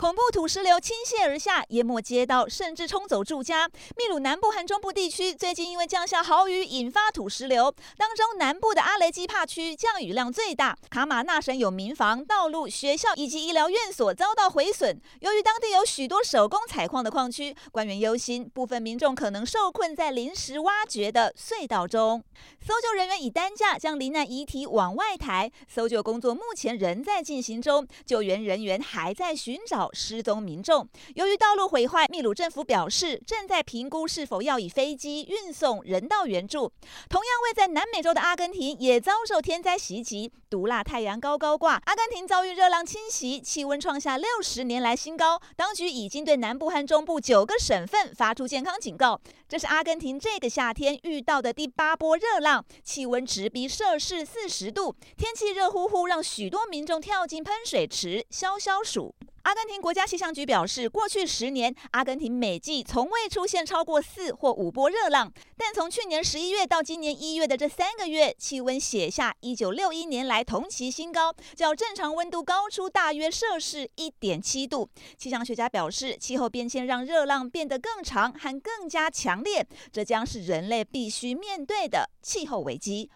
恐怖土石流倾泻而下，淹没街道，甚至冲走住家。秘鲁南部和中部地区最近因为降下豪雨，引发土石流。当中南部的阿雷基帕区降雨量最大，卡马纳省有民房、道路、学校以及医疗院所遭到毁损。由于当地有许多手工采矿的矿区，官员忧心部分民众可能受困在临时挖掘的隧道中。搜救人员以担架将罹难遗体往外抬，搜救工作目前仍在进行中，救援人员还在寻找失踪民众，由于道路毁坏，秘鲁政府表示正在评估是否要以飞机运送人道援助。同样位在南美洲的阿根廷也遭受天灾袭击，毒辣太阳高高挂，阿根廷遭遇热浪侵袭，气温创下六十年来新高。当局已经对南部和中部九个省份发出健康警告。这是阿根廷这个夏天遇到的第八波热浪，气温直逼摄氏四十度，天气热乎乎，让许多民众跳进喷水池消消暑。阿根廷国家气象局表示，过去十年，阿根廷每季从未出现超过四或五波热浪。但从去年十一月到今年一月的这三个月，气温写下一九六一年来同期新高，较正常温度高出大约摄氏一点七度。气象学家表示，气候变迁让热浪变得更长和更加强烈，这将是人类必须面对的气候危机。